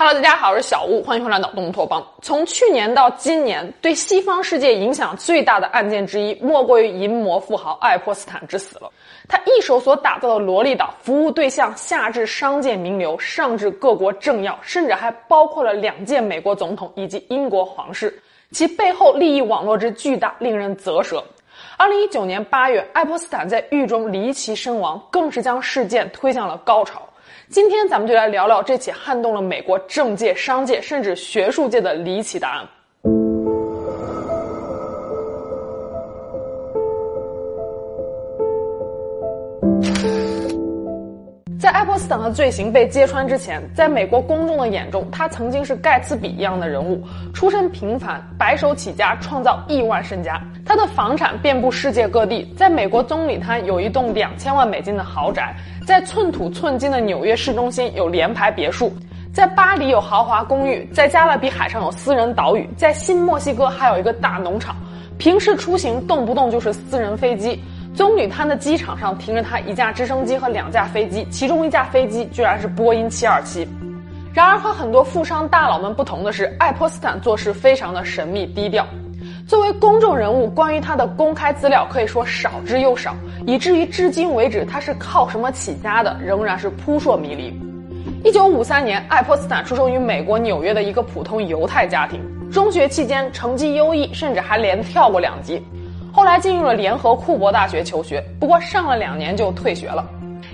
Hello，大家好，我是小吴，欢迎回来脑洞托邦。从去年到今年，对西方世界影响最大的案件之一，莫过于淫魔富豪爱泼斯坦之死了。他一手所打造的萝莉岛，服务对象下至商界名流，上至各国政要，甚至还包括了两届美国总统以及英国皇室，其背后利益网络之巨大，令人啧舌。二零一九年八月，爱泼斯坦在狱中离奇身亡，更是将事件推向了高潮。今天咱们就来聊聊这起撼动了美国政界、商界甚至学术界的离奇答案。在爱泼斯坦的罪行被揭穿之前，在美国公众的眼中，他曾经是盖茨比一样的人物，出身平凡，白手起家，创造亿万身家。他的房产遍布世界各地，在美国棕榈滩有一栋两千万美金的豪宅，在寸土寸金的纽约市中心有联排别墅，在巴黎有豪华公寓，在加勒比海上有私人岛屿，在新墨西哥还有一个大农场。平时出行动不动就是私人飞机。棕榈滩的机场上停着他一架直升机和两架飞机，其中一架飞机居然是波音727。然而和很多富商大佬们不同的是，爱泼斯坦做事非常的神秘低调。作为公众人物，关于他的公开资料可以说少之又少，以至于至今为止他是靠什么起家的，仍然是扑朔迷离。一九五三年，爱泼斯坦出生于美国纽约的一个普通犹太家庭，中学期间成绩优异，甚至还连跳过两级。后来进入了联合库珀大学求学，不过上了两年就退学了。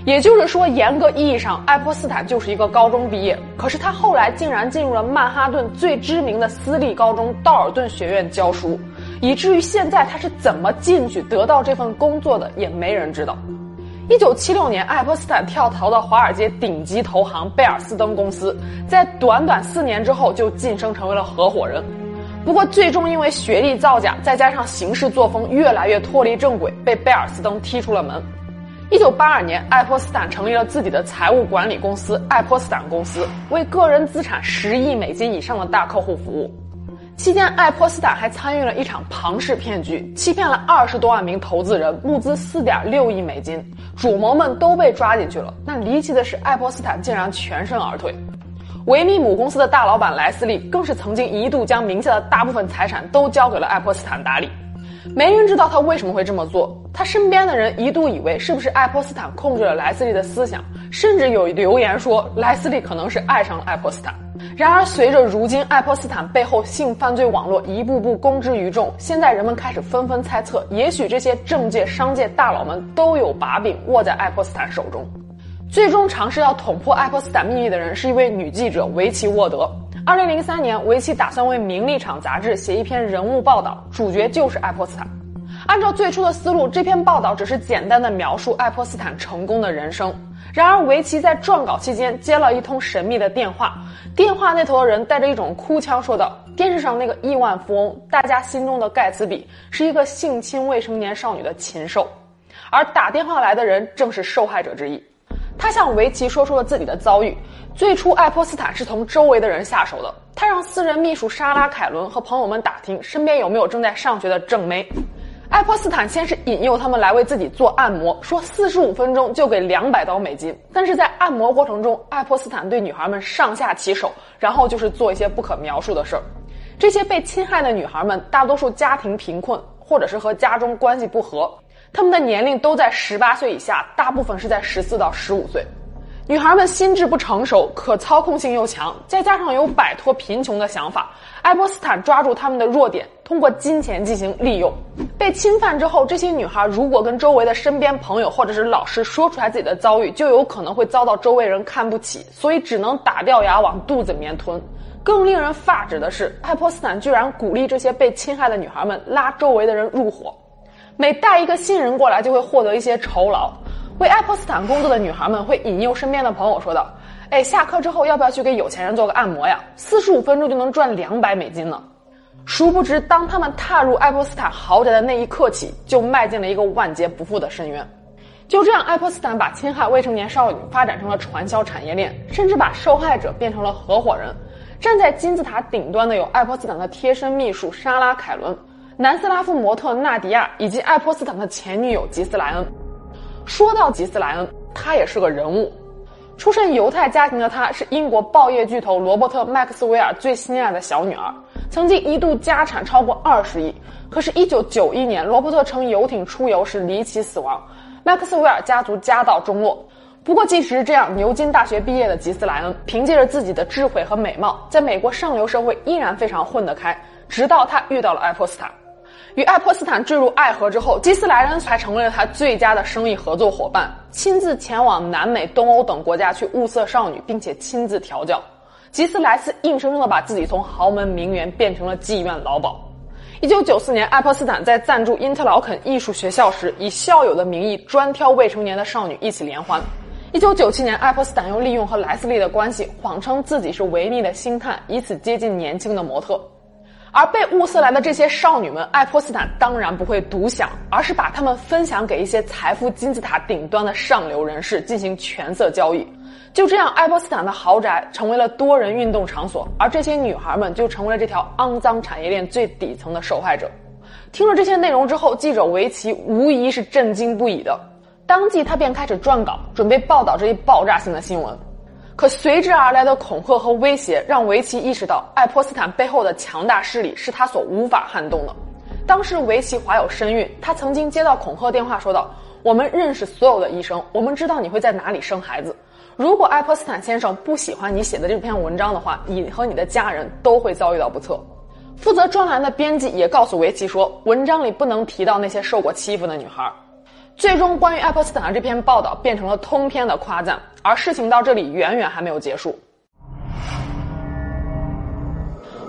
也就是说，严格意义上，爱泼斯坦就是一个高中毕业。可是他后来竟然进入了曼哈顿最知名的私立高中道尔顿学院教书，以至于现在他是怎么进去得到这份工作的，也没人知道。一九七六年，爱泼斯坦跳槽到华尔街顶级投行贝尔斯登公司，在短短四年之后就晋升成为了合伙人。不过，最终因为学历造假，再加上行事作风越来越脱离正轨，被贝尔斯登踢出了门。一九八二年，爱泼斯坦成立了自己的财务管理公司——爱泼斯坦公司，为个人资产十亿美金以上的大客户服务。期间，爱泼斯坦还参与了一场庞氏骗局，欺骗了二十多万名投资人，募资四点六亿美金。主谋们都被抓进去了。但离奇的是，爱泼斯坦竟然全身而退。维密母公司的大老板莱斯利更是曾经一度将名下的大部分财产都交给了爱泼斯坦打理，没人知道他为什么会这么做。他身边的人一度以为是不是爱泼斯坦控制了莱斯利的思想，甚至有留言说莱斯利可能是爱上了爱泼斯坦。然而，随着如今爱泼斯坦背后性犯罪网络一步步公之于众，现在人们开始纷纷猜测，也许这些政界、商界大佬们都有把柄握在爱泼斯坦手中。最终尝试要捅破爱泼斯坦秘密的人是一位女记者维奇沃德。二零零三年，维奇打算为《名利场》杂志写一篇人物报道，主角就是爱泼斯坦。按照最初的思路，这篇报道只是简单的描述爱泼斯坦成功的人生。然而，维奇在撰稿期间接了一通神秘的电话，电话那头的人带着一种哭腔说道：“电视上那个亿万富翁，大家心中的盖茨比，是一个性侵未成年少女的禽兽。”而打电话来的人正是受害者之一。他向维奇说出了自己的遭遇。最初，爱泼斯坦是从周围的人下手的。他让私人秘书莎拉·凯伦和朋友们打听身边有没有正在上学的正妹。爱泼斯坦先是引诱他们来为自己做按摩，说四十五分钟就给两百刀美金。但是在按摩过程中，爱泼斯坦对女孩们上下其手，然后就是做一些不可描述的事儿。这些被侵害的女孩们大多数家庭贫困，或者是和家中关系不和。他们的年龄都在十八岁以下，大部分是在十四到十五岁。女孩们心智不成熟，可操控性又强，再加上有摆脱贫穷的想法。爱泼斯坦抓住他们的弱点，通过金钱进行利用。被侵犯之后，这些女孩如果跟周围的身边朋友或者是老师说出来自己的遭遇，就有可能会遭到周围人看不起，所以只能打掉牙往肚子里面吞。更令人发指的是，爱泼斯坦居然鼓励这些被侵害的女孩们拉周围的人入伙。每带一个新人过来，就会获得一些酬劳。为爱泼斯坦工作的女孩们会引诱身边的朋友说道：“哎，下课之后要不要去给有钱人做个按摩呀？四十五分钟就能赚两百美金呢。”殊不知，当他们踏入爱泼斯坦豪宅的那一刻起，就迈进了一个万劫不复的深渊。就这样，爱泼斯坦把侵害未成年少女发展成了传销产业链，甚至把受害者变成了合伙人。站在金字塔顶端的有爱泼斯坦的贴身秘书莎拉·凯伦。南斯拉夫模特纳迪亚以及爱泼斯坦的前女友吉斯莱恩。说到吉斯莱恩，她也是个人物。出身犹太家庭的她，是英国报业巨头罗伯特·麦克斯韦尔最心爱的小女儿，曾经一度家产超过二十亿。可是，一九九一年，罗伯特乘游艇出游时离奇死亡，麦克斯韦尔家族家道中落。不过，即使是这样，牛津大学毕业的吉斯莱恩，凭借着自己的智慧和美貌，在美国上流社会依然非常混得开。直到他遇到了爱泼斯坦，与爱泼斯坦坠入爱河之后，吉斯莱恩才成为了他最佳的生意合作伙伴，亲自前往南美、东欧等国家去物色少女，并且亲自调教。吉斯莱斯硬生生的把自己从豪门名媛变成了妓院老鸨。一九九四年，爱泼斯坦在赞助因特劳肯艺术学校时，以校友的名义专挑未成年的少女一起连欢。一九九七年，爱泼斯坦又利用和莱斯利的关系，谎称自己是维密的星探，以此接近年轻的模特。而被物色来的这些少女们，爱泼斯坦当然不会独享，而是把她们分享给一些财富金字塔顶端的上流人士进行权色交易。就这样，爱泼斯坦的豪宅成为了多人运动场所，而这些女孩们就成为了这条肮脏产业链最底层的受害者。听了这些内容之后，记者维奇无疑是震惊不已的。当即，他便开始撰稿，准备报道这一爆炸性的新闻。可随之而来的恐吓和威胁，让维奇意识到爱泼斯坦背后的强大势力是他所无法撼动的。当时维奇怀有身孕，他曾经接到恐吓电话，说道：“我们认识所有的医生，我们知道你会在哪里生孩子。如果爱泼斯坦先生不喜欢你写的这篇文章的话，你和你的家人都会遭遇到不测。”负责专栏的编辑也告诉维奇说，文章里不能提到那些受过欺负的女孩。最终，关于爱泼斯坦的这篇报道变成了通篇的夸赞，而事情到这里远远还没有结束。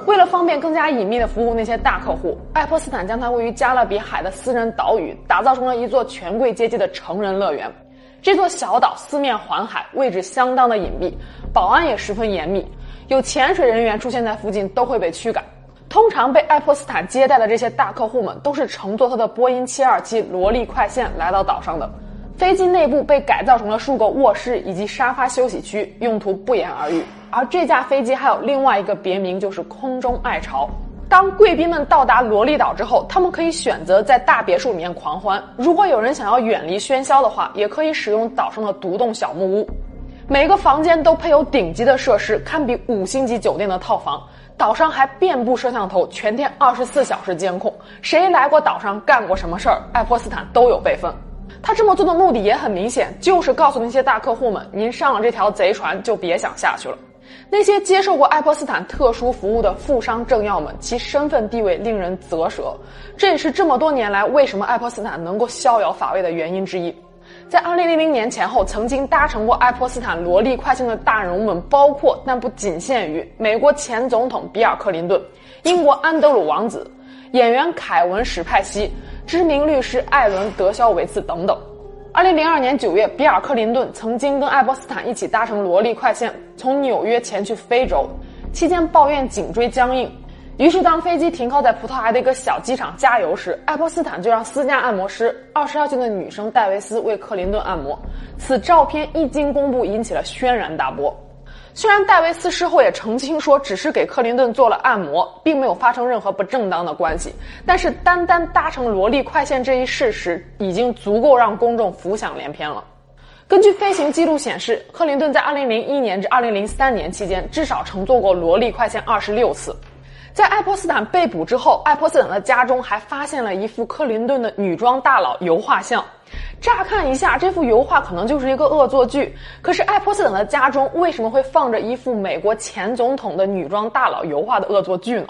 为了方便更加隐秘的服务那些大客户，爱泼斯坦将他位于加勒比海的私人岛屿打造成了一座权贵阶级的成人乐园。这座小岛四面环海，位置相当的隐蔽，保安也十分严密，有潜水人员出现在附近都会被驱赶。通常被爱泼斯坦接待的这些大客户们，都是乘坐他的波音727萝莉快线来到岛上的。飞机内部被改造成了数个卧室以及沙发休息区，用途不言而喻。而这架飞机还有另外一个别名，就是空中爱巢。当贵宾们到达萝莉岛之后，他们可以选择在大别墅里面狂欢；如果有人想要远离喧嚣的话，也可以使用岛上的独栋小木屋。每个房间都配有顶级的设施，堪比五星级酒店的套房。岛上还遍布摄像头，全天二十四小时监控，谁来过岛上干过什么事儿，爱泼斯坦都有备份。他这么做的目的也很明显，就是告诉那些大客户们，您上了这条贼船就别想下去了。那些接受过爱泼斯坦特殊服务的富商政要们，其身份地位令人啧舌，这也是这么多年来为什么爱泼斯坦能够逍遥法外的原因之一。在2000年前后，曾经搭乘过爱泼斯坦萝莉快线的大人物们，包括但不仅限于美国前总统比尔·克林顿、英国安德鲁王子、演员凯文·史派西、知名律师艾伦·德肖维茨等等。2002年9月，比尔·克林顿曾经跟爱泼斯坦一起搭乘萝莉快线，从纽约前去非洲，期间抱怨颈椎僵硬。于是，当飞机停靠在葡萄牙的一个小机场加油时，爱泼斯坦就让私家按摩师二十二岁的女生戴维斯为克林顿按摩。此照片一经公布，引起了轩然大波。虽然戴维斯事后也澄清说只是给克林顿做了按摩，并没有发生任何不正当的关系，但是单单搭乘萝莉快线这一事实，已经足够让公众浮想联翩了。根据飞行记录显示，克林顿在二零零一年至二零零三年期间，至少乘坐过萝莉快线二十六次。在爱泼斯坦被捕之后，爱泼斯坦的家中还发现了一幅克林顿的女装大佬油画像。乍看一下，这幅油画可能就是一个恶作剧。可是，爱泼斯坦的家中为什么会放着一幅美国前总统的女装大佬油画的恶作剧呢？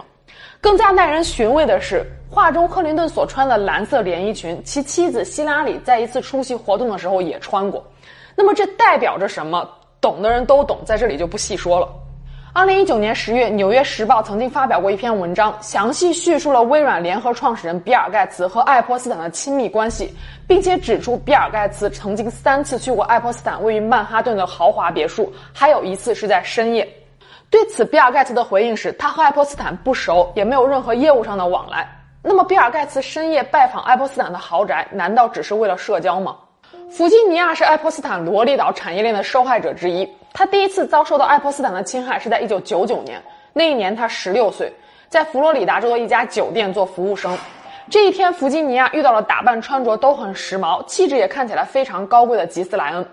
更加耐人寻味的是，画中克林顿所穿的蓝色连衣裙，其妻子希拉里在一次出席活动的时候也穿过。那么，这代表着什么？懂的人都懂，在这里就不细说了。二零一九年十月，《纽约时报》曾经发表过一篇文章，详细叙述了微软联合创始人比尔·盖茨和爱泼斯坦的亲密关系，并且指出比尔·盖茨曾经三次去过爱泼斯坦位于曼哈顿的豪华别墅，还有一次是在深夜。对此，比尔·盖茨的回应是他和爱泼斯坦不熟，也没有任何业务上的往来。那么，比尔·盖茨深夜拜访爱泼斯坦的豪宅，难道只是为了社交吗？弗吉尼亚是爱泼斯坦萝莉岛产业链的受害者之一。他第一次遭受到爱泼斯坦的侵害是在一九九九年，那一年他十六岁，在佛罗里达州的一家酒店做服务生。这一天，弗吉尼亚遇到了打扮穿着都很时髦、气质也看起来非常高贵的吉斯莱恩。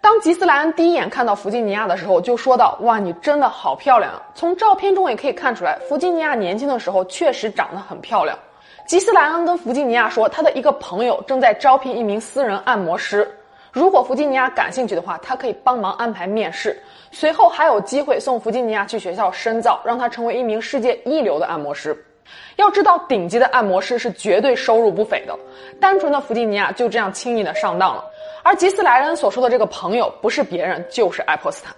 当吉斯莱恩第一眼看到弗吉尼亚的时候，就说道：“哇，你真的好漂亮！”从照片中也可以看出来，弗吉尼亚年轻的时候确实长得很漂亮。吉斯莱恩跟弗吉尼亚说，他的一个朋友正在招聘一名私人按摩师，如果弗吉尼亚感兴趣的话，他可以帮忙安排面试，随后还有机会送弗吉尼亚去学校深造，让他成为一名世界一流的按摩师。要知道，顶级的按摩师是绝对收入不菲的，单纯的弗吉尼亚就这样轻易的上当了。而吉斯莱恩所说的这个朋友，不是别人，就是爱泼斯坦。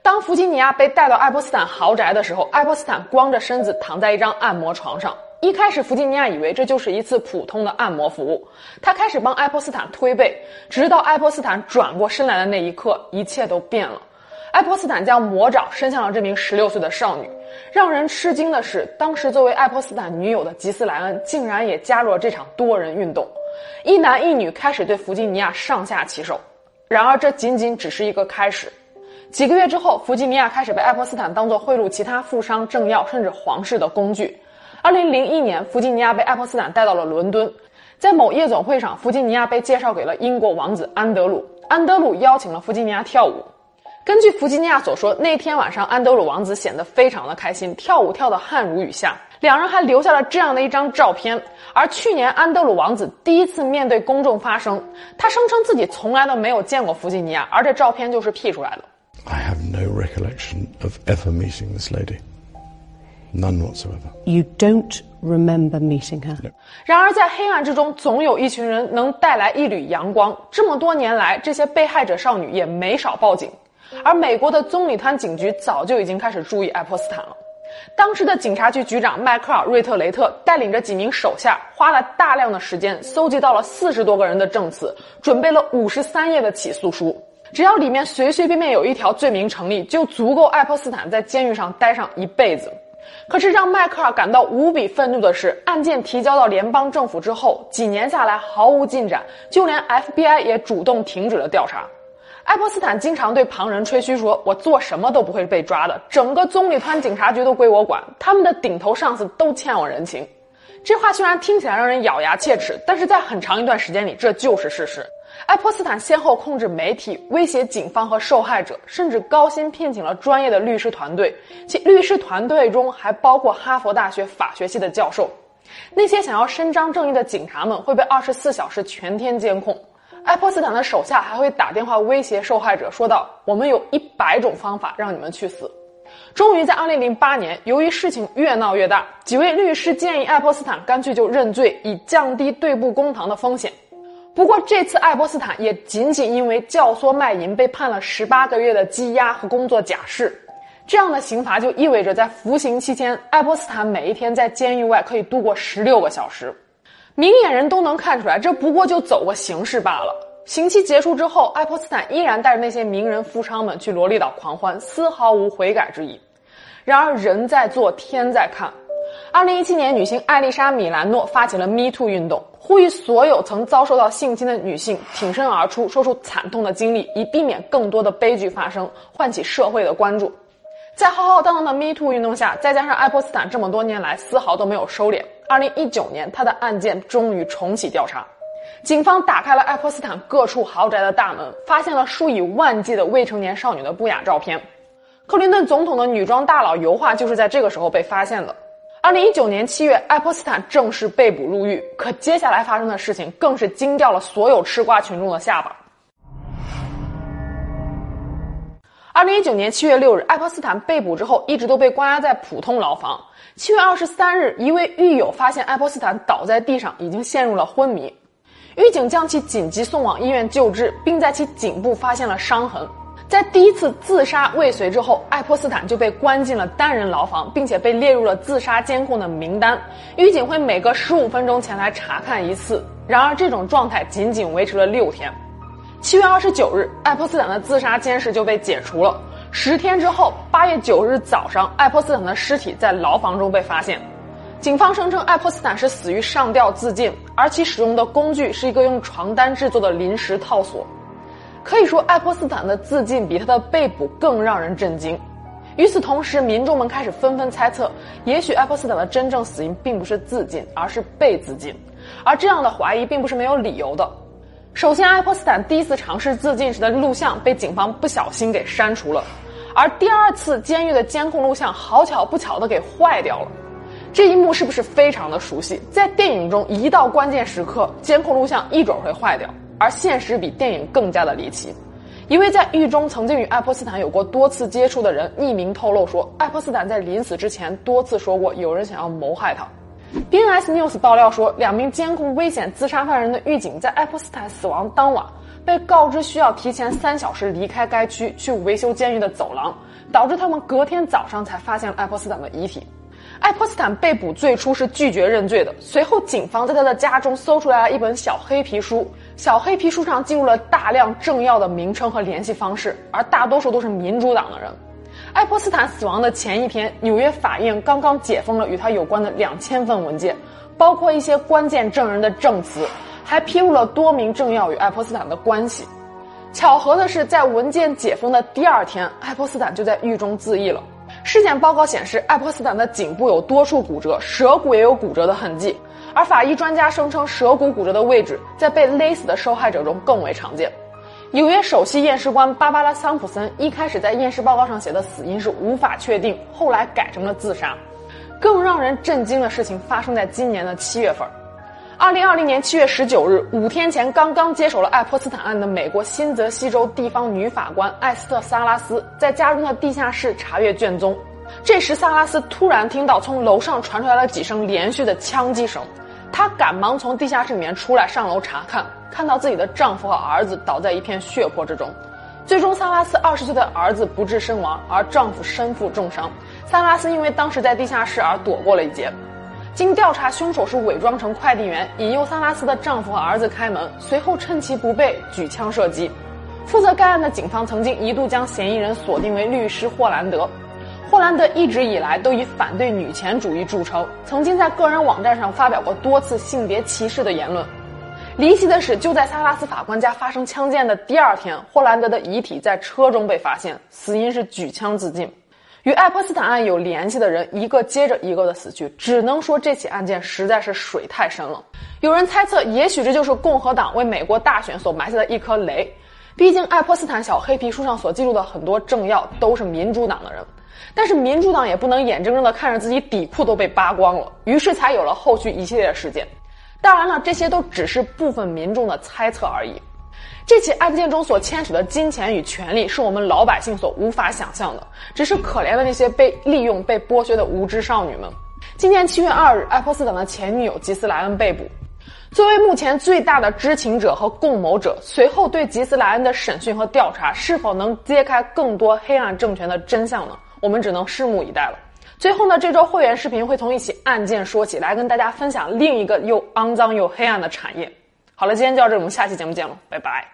当弗吉尼亚被带到爱泼斯坦豪宅的时候，爱泼斯坦光着身子躺在一张按摩床上。一开始，弗吉尼亚以为这就是一次普通的按摩服务，他开始帮爱泼斯坦推背，直到爱泼斯坦转过身来的那一刻，一切都变了。爱泼斯坦将魔爪伸向了这名十六岁的少女。让人吃惊的是，当时作为爱泼斯坦女友的吉斯莱恩竟然也加入了这场多人运动，一男一女开始对弗吉尼亚上下其手。然而，这仅仅只是一个开始。几个月之后，弗吉尼亚开始被爱泼斯坦当作贿赂其他富商、政要甚至皇室的工具。二零零一年，弗吉尼亚被爱泼斯坦带到了伦敦，在某夜总会上，弗吉尼亚被介绍给了英国王子安德鲁。安德鲁邀请了弗吉尼亚跳舞。根据弗吉尼亚所说，那天晚上安德鲁王子显得非常的开心，跳舞跳得汗如雨下。两人还留下了这样的一张照片。而去年，安德鲁王子第一次面对公众发声，他声称自己从来都没有见过弗吉尼亚，而这照片就是 P 出来的。I have no recollection of ever meeting this lady. None whatsoever. You don't remember meeting her. 然而，在黑暗之中，总有一群人能带来一缕阳光。这么多年来，这些被害者少女也没少报警，而美国的棕榈滩警局早就已经开始注意爱泼斯坦了。当时的警察局局长迈克尔·瑞特雷特带领着几名手下，花了大量的时间，搜集到了四十多个人的证词，准备了五十三页的起诉书。只要里面随随便便有一条罪名成立，就足够爱泼斯坦在监狱上待上一辈子。可是让迈克尔感到无比愤怒的是，案件提交到联邦政府之后，几年下来毫无进展，就连 FBI 也主动停止了调查。爱泼斯坦经常对旁人吹嘘说：“我做什么都不会被抓的，整个棕榈滩警察局都归我管，他们的顶头上司都欠我人情。”这话虽然听起来让人咬牙切齿，但是在很长一段时间里，这就是事实。爱泼斯坦先后控制媒体，威胁警方和受害者，甚至高薪聘请了专业的律师团队，其律师团队中还包括哈佛大学法学系的教授。那些想要伸张正义的警察们会被二十四小时全天监控。爱泼斯坦的手下还会打电话威胁受害者，说道：“我们有一百种方法让你们去死。”终于在二零零八年，由于事情越闹越大，几位律师建议爱泼斯坦干脆就认罪，以降低对簿公堂的风险。不过这次爱泼斯坦也仅仅因为教唆卖淫被判了十八个月的羁押和工作假释，这样的刑罚就意味着在服刑期间，爱泼斯坦每一天在监狱外可以度过十六个小时。明眼人都能看出来，这不过就走个形式罢了。刑期结束之后，爱泼斯坦依然带着那些名人富商们去萝莉岛狂欢，丝毫无悔改之意。然而人在做，天在看。二零一七年，女星艾丽莎·米兰诺发起了 Me Too 运动。呼吁所有曾遭受到性侵的女性挺身而出，说出惨痛的经历，以避免更多的悲剧发生，唤起社会的关注。在浩浩荡荡的 Me Too 运动下，再加上爱泼斯坦这么多年来丝毫都没有收敛，二零一九年他的案件终于重启调查。警方打开了爱泼斯坦各处豪宅的大门，发现了数以万计的未成年少女的不雅照片。克林顿总统的女装大佬油画就是在这个时候被发现的。二零一九年七月，爱泼斯坦正式被捕入狱。可接下来发生的事情更是惊掉了所有吃瓜群众的下巴。二零一九年七月六日，爱泼斯坦被捕之后，一直都被关押在普通牢房。七月二十三日，一位狱友发现爱泼斯坦倒在地上，已经陷入了昏迷。狱警将其紧急送往医院救治，并在其颈部发现了伤痕。在第一次自杀未遂之后，爱泼斯坦就被关进了单人牢房，并且被列入了自杀监控的名单。狱警会每隔十五分钟前来查看一次。然而，这种状态仅仅维持了六天。七月二十九日，爱泼斯坦的自杀监视就被解除了。十天之后，八月九日早上，爱泼斯坦的尸体在牢房中被发现。警方声称，爱泼斯坦是死于上吊自尽，而其使用的工具是一个用床单制作的临时套索。可以说，爱泼斯坦的自尽比他的被捕更让人震惊。与此同时，民众们开始纷纷猜测，也许爱泼斯坦的真正死因并不是自尽，而是被自尽。而这样的怀疑并不是没有理由的。首先，爱泼斯坦第一次尝试自尽时的录像被警方不小心给删除了，而第二次监狱的监控录像好巧不巧的给坏掉了。这一幕是不是非常的熟悉？在电影中，一到关键时刻，监控录像一准会坏掉，而现实比电影更加的离奇。一位在狱中曾经与爱泼斯坦有过多次接触的人匿名透露说，爱泼斯坦在临死之前多次说过有人想要谋害他。BNS News 爆料说，两名监控危险自杀犯人的狱警在爱泼斯坦死亡当晚被告知需要提前三小时离开该区去维修监狱的走廊，导致他们隔天早上才发现了爱泼斯坦的遗体。爱泼斯坦被捕最初是拒绝认罪的，随后警方在他的家中搜出来了一本小黑皮书，小黑皮书上记录了大量政要的名称和联系方式，而大多数都是民主党的人。爱泼斯坦死亡的前一天，纽约法院刚刚解封了与他有关的两千份文件，包括一些关键证人的证词，还披露了多名政要与爱泼斯坦的关系。巧合的是，在文件解封的第二天，爱泼斯坦就在狱中自缢了。尸检报告显示，爱泼斯坦的颈部有多处骨折，舌骨也有骨折的痕迹，而法医专家声称，舌骨骨折的位置在被勒死的受害者中更为常见。纽约首席验尸官芭芭拉·桑普森一开始在验尸报告上写的死因是无法确定，后来改成了自杀。更让人震惊的事情发生在今年的七月份。二零二零年七月十九日，五天前刚刚接手了爱泼斯坦案的美国新泽西州地方女法官艾斯特·萨拉斯在家中的地下室查阅卷宗。这时，萨拉斯突然听到从楼上传出来了几声连续的枪击声。她赶忙从地下室里面出来，上楼查看，看到自己的丈夫和儿子倒在一片血泊之中。最终，萨拉斯二十岁的儿子不治身亡，而丈夫身负重伤。萨拉斯因为当时在地下室而躲过了一劫。经调查，凶手是伪装成快递员，引诱萨拉斯的丈夫和儿子开门，随后趁其不备举枪射击。负责该案的警方曾经一度将嫌疑人锁定为律师霍兰德。霍兰德一直以来都以反对女权主义著称，曾经在个人网站上发表过多次性别歧视的言论。离奇的是，就在萨拉斯法官家发生枪击案的第二天，霍兰德的遗体在车中被发现，死因是举枪自尽。与爱泼斯坦案有联系的人一个接着一个的死去，只能说这起案件实在是水太深了。有人猜测，也许这就是共和党为美国大选所埋下的一颗雷。毕竟，爱泼斯坦小黑皮书上所记录的很多政要都是民主党的人。但是民主党也不能眼睁睁地看着自己底裤都被扒光了，于是才有了后续一系列事件。当然了，这些都只是部分民众的猜测而已。这起案件中所牵扯的金钱与权力，是我们老百姓所无法想象的。只是可怜的那些被利用、被剥削的无知少女们。今年七月二日，爱泼斯坦的前女友吉斯莱恩被捕。作为目前最大的知情者和共谋者，随后对吉斯莱恩的审讯和调查，是否能揭开更多黑暗政权的真相呢？我们只能拭目以待了。最后呢，这周会员视频会从一起案件说起，来跟大家分享另一个又肮脏又黑暗的产业。好了，今天就到这里，我们下期节目见了，拜拜。